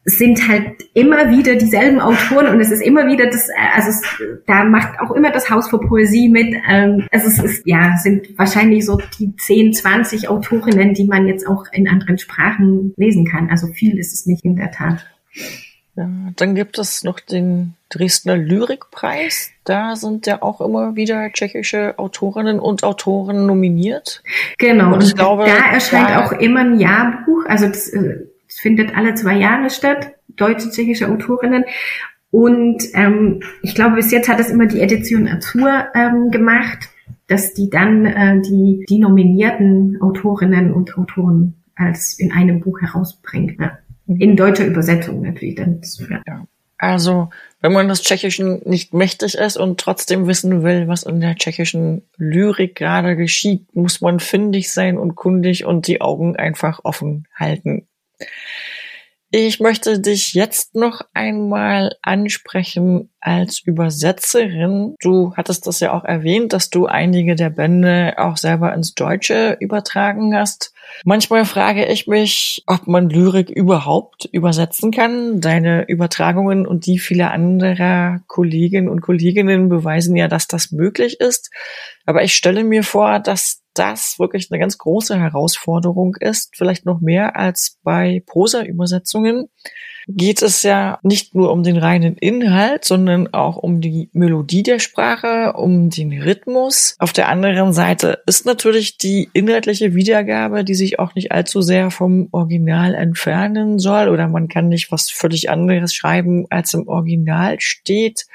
sind halt immer wieder dieselben Autoren und es ist immer wieder das, äh, also es, da macht auch immer das Haus für Poesie mit. Ähm, also es ist, ja, sind wahrscheinlich so die 10, 20 Autorinnen, die man jetzt auch in anderen Sprachen lesen kann. Also viel ist es nicht in der Tat. Ja, dann gibt es noch den Dresdner Lyrikpreis. Da sind ja auch immer wieder tschechische Autorinnen und Autoren nominiert. Genau, und, ich glaube, da erscheint da auch immer ein Jahrbuch. Also das, äh, es findet alle zwei Jahre statt, deutsche, tschechische Autorinnen. Und ähm, ich glaube, bis jetzt hat es immer die Edition Azur ähm, gemacht, dass die dann äh, die, die nominierten Autorinnen und Autoren als in einem Buch herausbringt. Ne? In deutscher Übersetzung natürlich. Dann, ja. ja. Also, wenn man das Tschechischen nicht mächtig ist und trotzdem wissen will, was in der tschechischen Lyrik gerade geschieht, muss man findig sein und kundig und die Augen einfach offen halten. Ich möchte dich jetzt noch einmal ansprechen als Übersetzerin. Du hattest das ja auch erwähnt, dass du einige der Bände auch selber ins Deutsche übertragen hast. Manchmal frage ich mich, ob man Lyrik überhaupt übersetzen kann. Deine Übertragungen und die vieler anderer Kolleginnen und Kolleginnen beweisen ja, dass das möglich ist. Aber ich stelle mir vor, dass das wirklich eine ganz große Herausforderung ist, vielleicht noch mehr als bei Prosa-Übersetzungen, geht es ja nicht nur um den reinen Inhalt, sondern auch um die Melodie der Sprache, um den Rhythmus. Auf der anderen Seite ist natürlich die inhaltliche Wiedergabe, die sich auch nicht allzu sehr vom Original entfernen soll oder man kann nicht was völlig anderes schreiben, als im Original steht.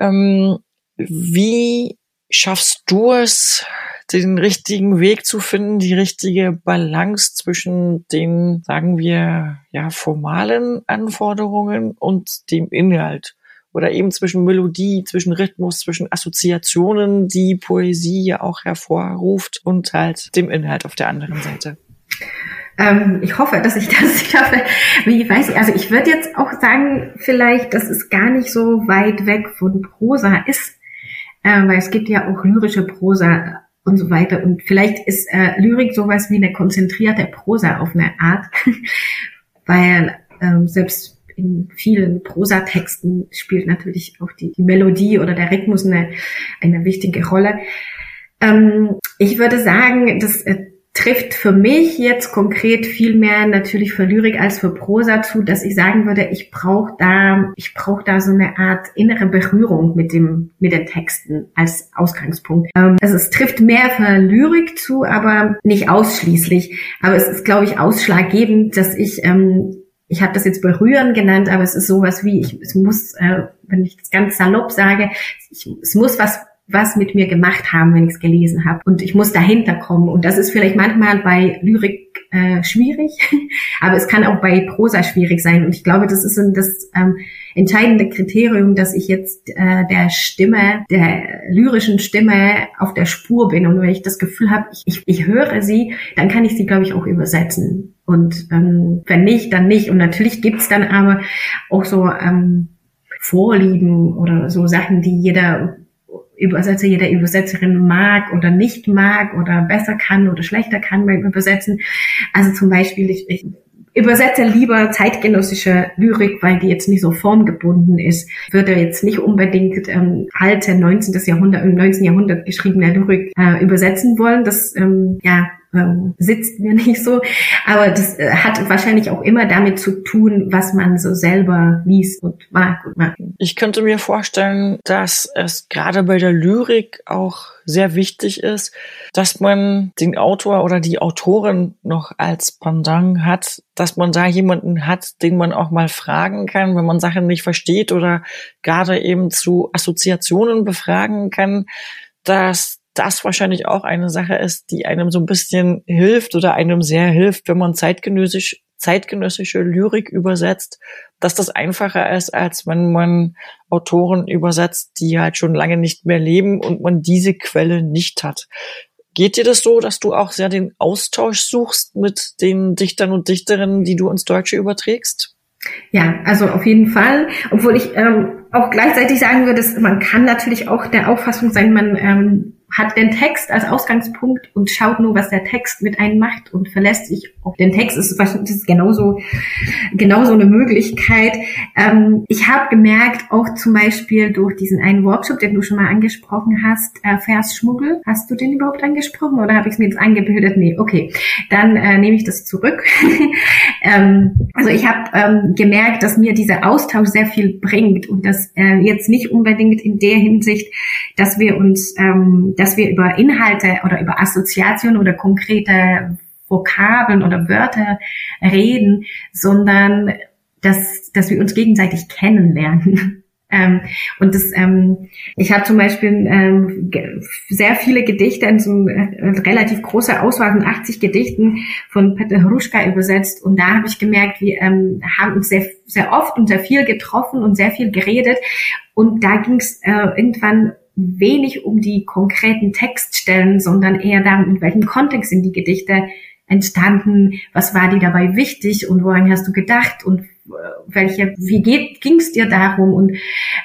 Ähm, wie schaffst du es, den richtigen Weg zu finden, die richtige Balance zwischen den, sagen wir, ja, formalen Anforderungen und dem Inhalt? Oder eben zwischen Melodie, zwischen Rhythmus, zwischen Assoziationen, die Poesie ja auch hervorruft und halt dem Inhalt auf der anderen Seite. Ähm, ich hoffe, dass ich das *laughs* schaffe. Wie weiß ich, also ich würde jetzt auch sagen, vielleicht, dass es gar nicht so weit weg von Prosa ist, äh, weil es gibt ja auch lyrische Prosa und so weiter. Und vielleicht ist äh, Lyrik sowas wie eine konzentrierte Prosa auf eine Art, *laughs* weil ähm, selbst in vielen Prosatexten spielt natürlich auch die, die Melodie oder der Rhythmus eine, eine wichtige Rolle. Ähm, ich würde sagen, dass äh, trifft für mich jetzt konkret viel mehr natürlich für Lyrik als für Prosa zu, dass ich sagen würde, ich brauche da, ich brauche da so eine Art innere Berührung mit dem, mit den Texten als Ausgangspunkt. Ähm, also es trifft mehr für Lyrik zu, aber nicht ausschließlich. Aber es ist, glaube ich, ausschlaggebend, dass ich ähm, ich habe das jetzt berühren genannt, aber es ist sowas wie, ich, es muss, äh, wenn ich das ganz salopp sage, ich, es muss was was mit mir gemacht haben, wenn ich es gelesen habe. Und ich muss dahinter kommen. Und das ist vielleicht manchmal bei Lyrik äh, schwierig, *laughs* aber es kann auch bei Prosa schwierig sein. Und ich glaube, das ist das ähm, entscheidende Kriterium, dass ich jetzt äh, der Stimme, der lyrischen Stimme auf der Spur bin. Und wenn ich das Gefühl habe, ich, ich, ich höre sie, dann kann ich sie, glaube ich, auch übersetzen. Und ähm, wenn nicht, dann nicht. Und natürlich gibt's dann aber auch so ähm, Vorlieben oder so Sachen, die jeder Übersetzer, jeder Übersetzerin mag oder nicht mag oder besser kann oder schlechter kann beim Übersetzen. Also zum Beispiel, ich, ich übersetze lieber zeitgenössische Lyrik, weil die jetzt nicht so formgebunden ist. Würde jetzt nicht unbedingt ähm, alte 19. Jahrhundert, im 19. Jahrhundert geschriebene Lyrik äh, übersetzen wollen. Das ähm, ja ähm, sitzt mir *laughs* nicht so. Aber das äh, hat wahrscheinlich auch immer damit zu tun, was man so selber liest und mag und mag. Ich könnte mir vorstellen, dass es gerade bei der Lyrik auch sehr wichtig ist, dass man den Autor oder die Autorin noch als Pendant hat, dass man da jemanden hat, den man auch mal fragen kann, wenn man Sachen nicht versteht oder gerade eben zu Assoziationen befragen kann, dass das wahrscheinlich auch eine Sache ist, die einem so ein bisschen hilft oder einem sehr hilft, wenn man zeitgenössisch, zeitgenössische Lyrik übersetzt, dass das einfacher ist, als wenn man Autoren übersetzt, die halt schon lange nicht mehr leben und man diese Quelle nicht hat. Geht dir das so, dass du auch sehr den Austausch suchst mit den Dichtern und Dichterinnen, die du ins Deutsche überträgst? Ja, also auf jeden Fall. Obwohl ich ähm, auch gleichzeitig sagen würde, dass man kann natürlich auch der Auffassung sein, man ähm, hat den Text als Ausgangspunkt und schaut nur, was der Text mit einem macht und verlässt sich auf den Text. Das ist, ist genauso, genauso eine Möglichkeit. Ähm, ich habe gemerkt, auch zum Beispiel durch diesen einen Workshop, den du schon mal angesprochen hast, äh, Versschmuggel. Hast du den überhaupt angesprochen oder habe ich es mir jetzt eingebildet? Nee, okay. Dann äh, nehme ich das zurück. *laughs* ähm, also ich habe ähm, gemerkt, dass mir dieser Austausch sehr viel bringt und das äh, jetzt nicht unbedingt in der Hinsicht, dass wir uns ähm, dass wir über Inhalte oder über Assoziationen oder konkrete Vokabeln oder Wörter reden, sondern dass, dass wir uns gegenseitig kennenlernen. *laughs* Ähm, und das, ähm, ich habe zum Beispiel ähm, sehr viele Gedichte in so einer relativ große Auswahl von 80 Gedichten von Peter Hruschka übersetzt. Und da habe ich gemerkt, wir ähm, haben uns sehr, sehr oft und sehr viel getroffen und sehr viel geredet. Und da ging es äh, irgendwann wenig um die konkreten Textstellen, sondern eher darum, in welchem Kontext sind die Gedichte entstanden, was war dir dabei wichtig und woran hast du gedacht und äh, welche, wie ging es dir darum? Und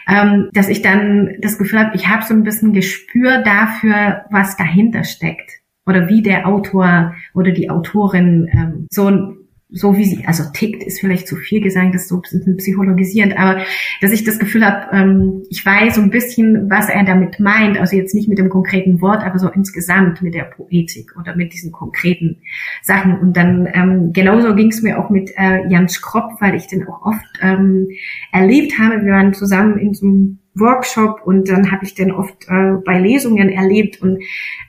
ähm, dass ich dann das Gefühl habe, ich habe so ein bisschen Gespür dafür, was dahinter steckt oder wie der Autor oder die Autorin ähm, so so wie sie, also tickt ist vielleicht zu viel gesagt, das ist so psychologisierend, aber dass ich das Gefühl habe, ähm, ich weiß so ein bisschen, was er damit meint, also jetzt nicht mit dem konkreten Wort, aber so insgesamt mit der Poetik oder mit diesen konkreten Sachen. Und dann ähm, genauso ging es mir auch mit äh, Jan Schropp, weil ich den auch oft ähm, erlebt habe. Wir waren zusammen in so einem Workshop und dann habe ich den oft äh, bei Lesungen erlebt und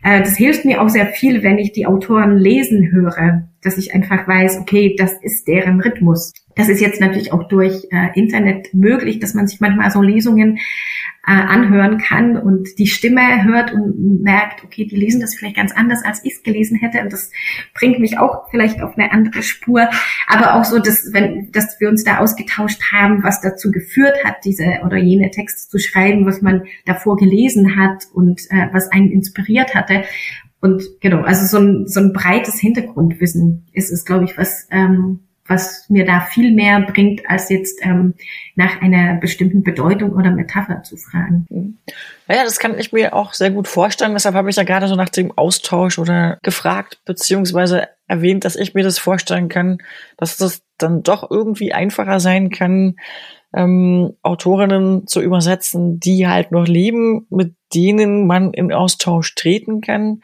äh, das hilft mir auch sehr viel, wenn ich die Autoren lesen höre dass ich einfach weiß, okay, das ist deren Rhythmus. Das ist jetzt natürlich auch durch äh, Internet möglich, dass man sich manchmal so Lesungen äh, anhören kann und die Stimme hört und merkt, okay, die lesen das vielleicht ganz anders, als ich es gelesen hätte. Und das bringt mich auch vielleicht auf eine andere Spur. Aber auch so, dass, wenn, dass wir uns da ausgetauscht haben, was dazu geführt hat, diese oder jene Texte zu schreiben, was man davor gelesen hat und äh, was einen inspiriert hatte. Und genau, also so ein, so ein breites Hintergrundwissen ist es, glaube ich, was, ähm, was mir da viel mehr bringt, als jetzt ähm, nach einer bestimmten Bedeutung oder Metapher zu fragen. Mhm. Ja, das kann ich mir auch sehr gut vorstellen. Deshalb habe ich ja gerade so nach dem Austausch oder gefragt, beziehungsweise erwähnt, dass ich mir das vorstellen kann, dass das dann doch irgendwie einfacher sein kann, ähm, Autorinnen zu übersetzen, die halt noch leben, mit denen man in Austausch treten kann.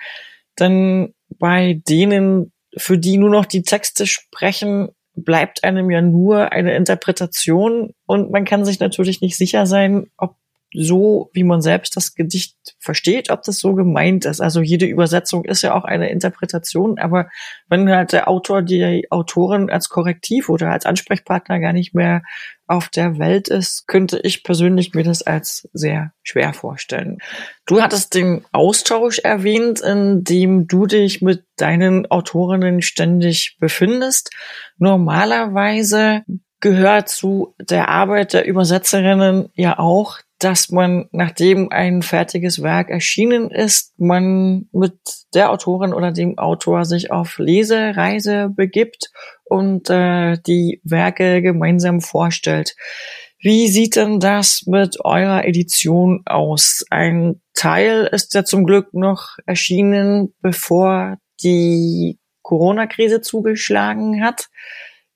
Denn bei denen, für die nur noch die Texte sprechen, bleibt einem ja nur eine Interpretation und man kann sich natürlich nicht sicher sein, ob so, wie man selbst das Gedicht versteht, ob das so gemeint ist. Also jede Übersetzung ist ja auch eine Interpretation, aber wenn halt der Autor die Autorin als Korrektiv oder als Ansprechpartner gar nicht mehr auf der Welt ist, könnte ich persönlich mir das als sehr schwer vorstellen. Du hattest den Austausch erwähnt, in dem du dich mit deinen Autorinnen ständig befindest. Normalerweise gehört zu der Arbeit der Übersetzerinnen ja auch, dass man, nachdem ein fertiges Werk erschienen ist, man mit der Autorin oder dem Autor sich auf Lesereise begibt und äh, die Werke gemeinsam vorstellt. Wie sieht denn das mit eurer Edition aus? Ein Teil ist ja zum Glück noch erschienen, bevor die Corona-Krise zugeschlagen hat.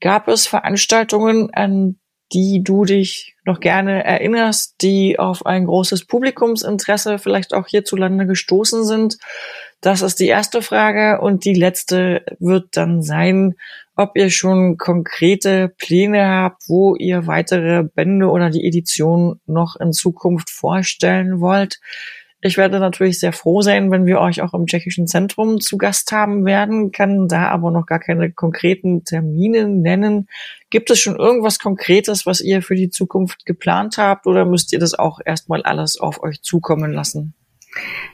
Gab es Veranstaltungen, an die du dich noch gerne erinnerst, die auf ein großes Publikumsinteresse vielleicht auch hierzulande gestoßen sind? Das ist die erste Frage. Und die letzte wird dann sein, ob ihr schon konkrete Pläne habt, wo ihr weitere Bände oder die Edition noch in Zukunft vorstellen wollt. Ich werde natürlich sehr froh sein, wenn wir euch auch im Tschechischen Zentrum zu Gast haben werden, kann da aber noch gar keine konkreten Termine nennen. Gibt es schon irgendwas Konkretes, was ihr für die Zukunft geplant habt oder müsst ihr das auch erstmal alles auf euch zukommen lassen?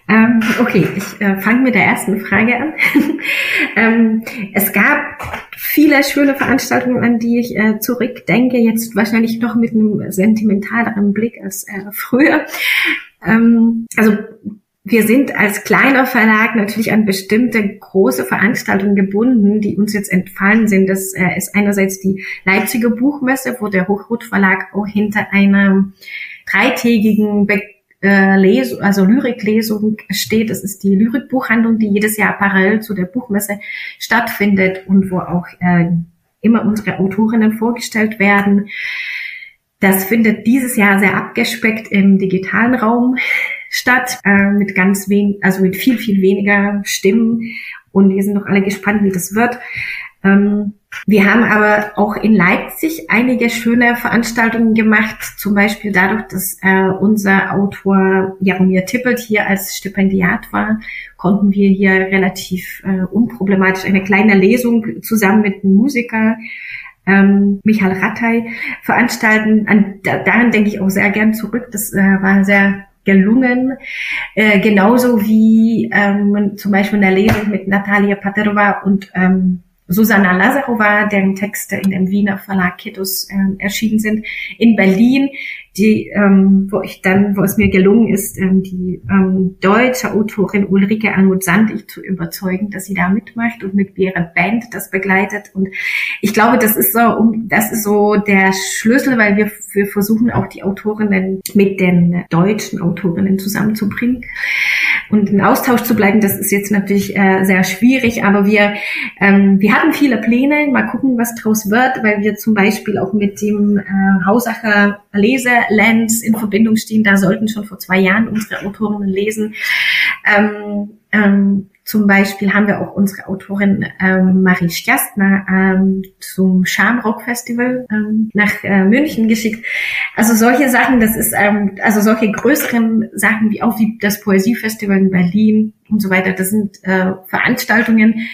Ähm, okay, ich äh, fange mit der ersten Frage an. *laughs* ähm, es gab viele schöne Veranstaltungen, an die ich äh, zurückdenke, jetzt wahrscheinlich noch mit einem sentimentaleren Blick als äh, früher. Ähm, also wir sind als kleiner Verlag natürlich an bestimmte große Veranstaltungen gebunden, die uns jetzt entfallen sind. Das äh, ist einerseits die Leipziger Buchmesse, wo der Hochrot Verlag auch hinter einer dreitägigen Be äh, Les also Lyriklesung steht. Das ist die Lyrikbuchhandlung, die jedes Jahr parallel zu der Buchmesse stattfindet und wo auch äh, immer unsere Autorinnen vorgestellt werden. Das findet dieses Jahr sehr abgespeckt im digitalen Raum statt, äh, mit ganz wenig, also mit viel, viel weniger Stimmen. Und wir sind noch alle gespannt, wie das wird. Ähm, wir haben aber auch in Leipzig einige schöne Veranstaltungen gemacht, zum Beispiel dadurch, dass äh, unser Autor Jaromir Tippelt hier als Stipendiat war, konnten wir hier relativ äh, unproblematisch eine kleine Lesung zusammen mit einem Musiker ähm, Michael Rattay veranstalten. An, da, daran denke ich auch sehr gern zurück. Das äh, war sehr gelungen. Äh, genauso wie ähm, zum Beispiel in der Lesung mit Natalia Paterova und ähm, Susanna Lazarova, deren Texte in dem Wiener Verlag Kitus äh, erschienen sind, in Berlin, die, ähm, wo ich dann, wo es mir gelungen ist, ähm, die ähm, deutsche Autorin Ulrike Almut Sandig zu überzeugen, dass sie da mitmacht und mit ihrer Band das begleitet. Und ich glaube, das ist so, um, das ist so der Schlüssel, weil wir, wir versuchen auch die Autorinnen mit den deutschen Autorinnen zusammenzubringen und in Austausch zu bleiben. Das ist jetzt natürlich äh, sehr schwierig, aber wir, ähm, wir hatten viele Pläne. Mal gucken, was draus wird, weil wir zum Beispiel auch mit dem äh, Hausacher Leselands in Verbindung stehen. Da sollten schon vor zwei Jahren unsere Autorinnen lesen. Ähm, ähm, zum Beispiel haben wir auch unsere Autorin ähm, Marie Stjastner ähm, zum Schamrock Festival ähm, nach äh, München geschickt. Also solche Sachen, das ist ähm, also solche größeren Sachen wie auch wie das Poesiefestival in Berlin und so weiter. Das sind äh, Veranstaltungen,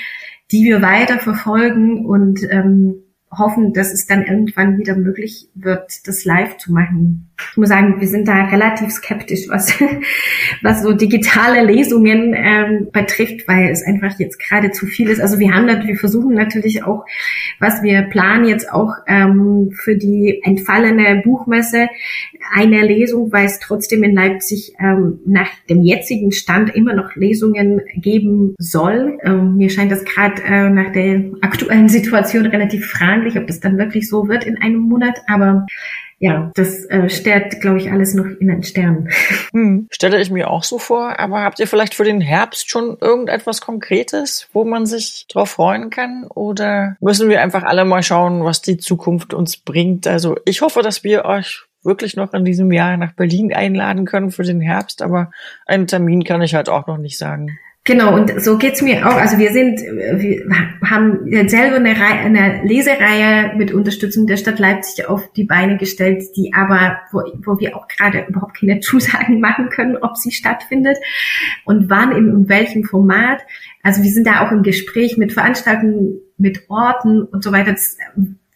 die wir weiter verfolgen und ähm, hoffen, dass es dann irgendwann wieder möglich wird, das live zu machen. Ich muss sagen, wir sind da relativ skeptisch, was, *laughs* was so digitale Lesungen ähm, betrifft, weil es einfach jetzt gerade zu viel ist. Also wir haben natürlich, wir versuchen natürlich auch, was wir planen jetzt auch ähm, für die entfallene Buchmesse eine Lesung, weil es trotzdem in Leipzig ähm, nach dem jetzigen Stand immer noch Lesungen geben soll. Ähm, mir scheint das gerade äh, nach der aktuellen Situation relativ fraglich, ob das dann wirklich so wird in einem Monat. Aber ja, das äh, steht, glaube ich, alles noch in den Sternen. *laughs* Hm, stelle ich mir auch so vor. Aber habt ihr vielleicht für den Herbst schon irgendetwas Konkretes, wo man sich drauf freuen kann? Oder müssen wir einfach alle mal schauen, was die Zukunft uns bringt? Also ich hoffe, dass wir euch wirklich noch in diesem Jahr nach Berlin einladen können für den Herbst, aber einen Termin kann ich halt auch noch nicht sagen. Genau, und so geht's mir auch. Also wir sind, wir haben selber eine, Reihe, eine Lesereihe mit Unterstützung der Stadt Leipzig auf die Beine gestellt, die aber, wo, wo wir auch gerade überhaupt keine *laughs* Zusagen machen können, ob sie stattfindet und wann, in, in welchem Format. Also wir sind da auch im Gespräch mit Veranstaltungen, mit Orten und so weiter. Das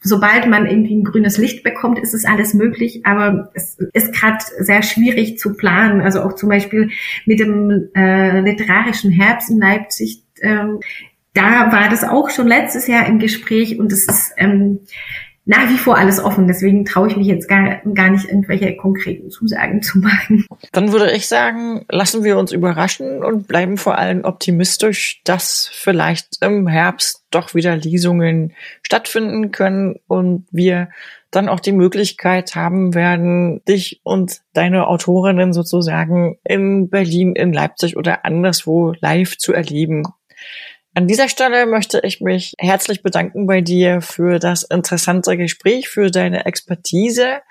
sobald man irgendwie ein grünes Licht bekommt, ist es alles möglich, aber es ist gerade sehr schwierig zu planen. Also auch zum Beispiel mit dem äh, literarischen Herbst in Leipzig, ähm, da war das auch schon letztes Jahr im Gespräch und es ist ähm, nach wie vor alles offen. Deswegen traue ich mich jetzt gar, gar nicht, irgendwelche konkreten Zusagen zu machen. Dann würde ich sagen, lassen wir uns überraschen und bleiben vor allem optimistisch, dass vielleicht im Herbst doch wieder Lesungen stattfinden können und wir dann auch die Möglichkeit haben werden, dich und deine Autorinnen sozusagen in Berlin, in Leipzig oder anderswo live zu erleben. An dieser Stelle möchte ich mich herzlich bedanken bei dir für das interessante Gespräch, für deine Expertise.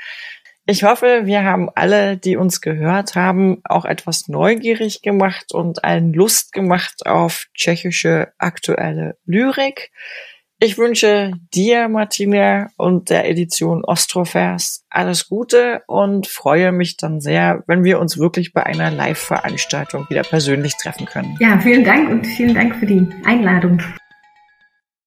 Ich hoffe, wir haben alle, die uns gehört haben, auch etwas neugierig gemacht und allen Lust gemacht auf tschechische aktuelle Lyrik. Ich wünsche dir, Martina, und der Edition Ostrovers alles Gute und freue mich dann sehr, wenn wir uns wirklich bei einer Live-Veranstaltung wieder persönlich treffen können. Ja, vielen Dank und vielen Dank für die Einladung.